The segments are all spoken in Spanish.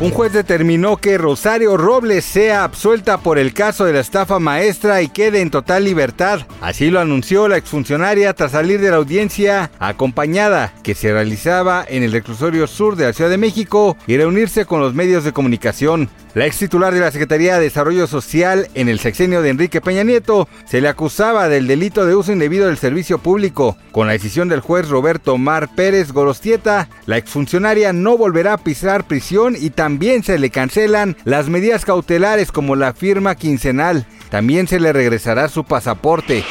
Un juez determinó que Rosario Robles sea absuelta por el caso de la estafa maestra y quede en total libertad. Así lo anunció la exfuncionaria tras salir de la audiencia acompañada que se realizaba en el reclusorio sur de la Ciudad de México y reunirse con los medios de comunicación. La ex titular de la Secretaría de Desarrollo Social en el sexenio de Enrique Peña Nieto se le acusaba del delito de uso indebido del servicio público. Con la decisión del juez Roberto Mar Pérez Gorostieta, la exfuncionaria no volverá a pisar prisión y también se le cancelan las medidas cautelares como la firma quincenal. También se le regresará su pasaporte.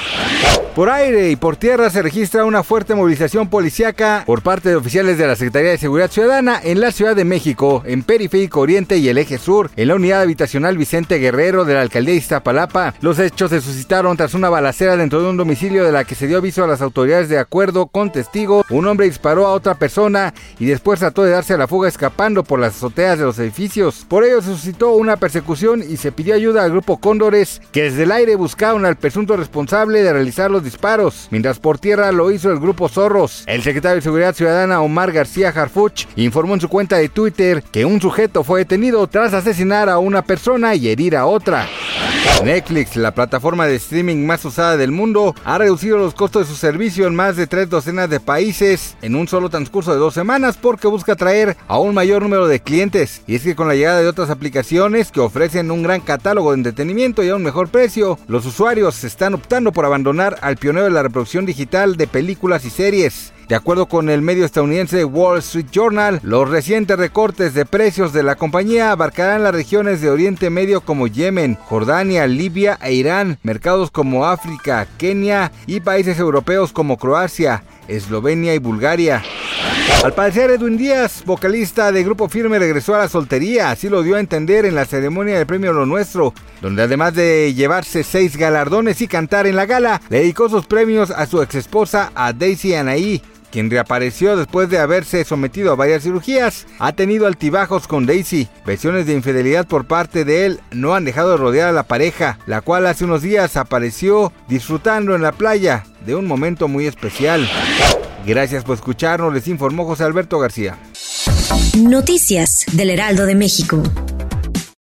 Por aire y por tierra se registra una fuerte movilización policiaca por parte de oficiales de la Secretaría de Seguridad Ciudadana en la Ciudad de México, en Periférico Oriente y el Eje Sur, en la unidad habitacional Vicente Guerrero de la alcaldía de Iztapalapa. Los hechos se suscitaron tras una balacera dentro de un domicilio de la que se dio aviso a las autoridades de acuerdo con testigos. Un hombre disparó a otra persona y después trató de darse a la fuga escapando por las azoteas de los edificios. Por ello se suscitó una persecución y se pidió ayuda al grupo Cóndores, que desde el aire buscaron al presunto responsable de realizar los disparos, mientras por tierra lo hizo el grupo Zorros. El secretario de Seguridad Ciudadana Omar García Harfuch informó en su cuenta de Twitter que un sujeto fue detenido tras asesinar a una persona y herir a otra. Netflix, la plataforma de streaming más usada del mundo, ha reducido los costos de su servicio en más de tres docenas de países en un solo transcurso de dos semanas porque busca atraer a un mayor número de clientes. Y es que con la llegada de otras aplicaciones que ofrecen un gran catálogo de entretenimiento y a un mejor precio, los usuarios están optando por abandonar al pionero de la reproducción digital de películas y series. De acuerdo con el medio estadounidense Wall Street Journal, los recientes recortes de precios de la compañía abarcarán las regiones de Oriente Medio como Yemen, Jordania, Libia e Irán, mercados como África, Kenia y países europeos como Croacia, Eslovenia y Bulgaria. Al parecer, Edwin Díaz, vocalista de Grupo Firme, regresó a la soltería, así lo dio a entender en la ceremonia del premio Lo Nuestro, donde además de llevarse seis galardones y cantar en la gala, dedicó sus premios a su exesposa, a Daisy Anaí, quien reapareció después de haberse sometido a varias cirugías. Ha tenido altibajos con Daisy. Versiones de infidelidad por parte de él no han dejado de rodear a la pareja, la cual hace unos días apareció disfrutando en la playa de un momento muy especial. Gracias por escucharnos, les informó José Alberto García. Noticias del Heraldo de México.